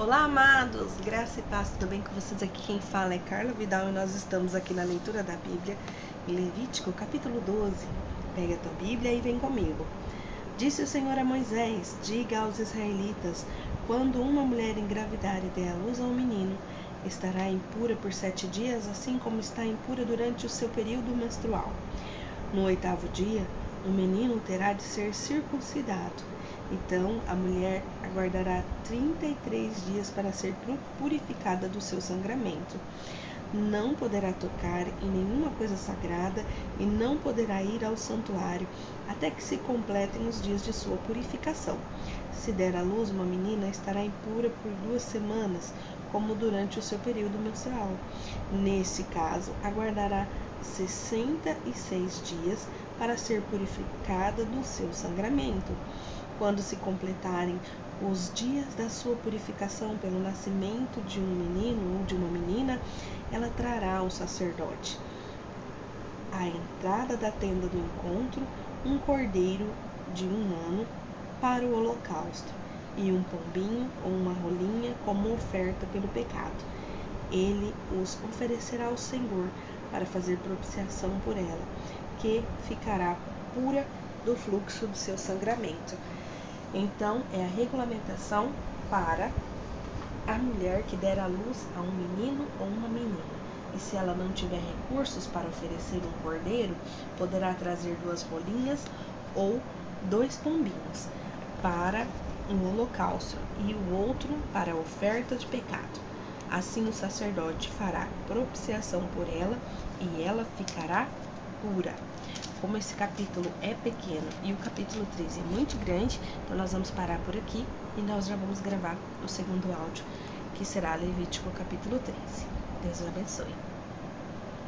Olá, amados! Graça e paz, tudo bem com vocês? Aqui quem fala é Carla Vidal e nós estamos aqui na leitura da Bíblia, Levítico, capítulo 12. Pega a tua Bíblia e vem comigo. Disse o Senhor a Moisés: Diga aos israelitas: quando uma mulher engravidar e der à luz a um menino, estará impura por sete dias, assim como está impura durante o seu período menstrual. No oitavo dia, o menino terá de ser circuncidado então a mulher aguardará 33 dias para ser purificada do seu sangramento. Não poderá tocar em nenhuma coisa sagrada e não poderá ir ao santuário até que se completem os dias de sua purificação. Se der à luz uma menina, estará impura por duas semanas, como durante o seu período menstrual. Nesse caso, aguardará 66 dias para ser purificada do seu sangramento. Quando se completarem os dias da sua purificação pelo nascimento de um menino ou de uma menina, ela trará ao sacerdote à entrada da tenda do encontro um cordeiro de um ano para o holocausto e um pombinho ou uma rolinha como oferta pelo pecado. Ele os oferecerá ao Senhor para fazer propiciação por ela, que ficará pura do fluxo do seu sangramento. Então, é a regulamentação para a mulher que der à luz a um menino ou uma menina. E se ela não tiver recursos para oferecer um cordeiro, poderá trazer duas rolinhas ou dois pombinhos para um holocausto e o outro para a oferta de pecado. Assim o sacerdote fará propiciação por ela e ela ficará como esse capítulo é pequeno e o capítulo 13 é muito grande, então nós vamos parar por aqui e nós já vamos gravar o segundo áudio, que será Levítico capítulo 13. Deus abençoe.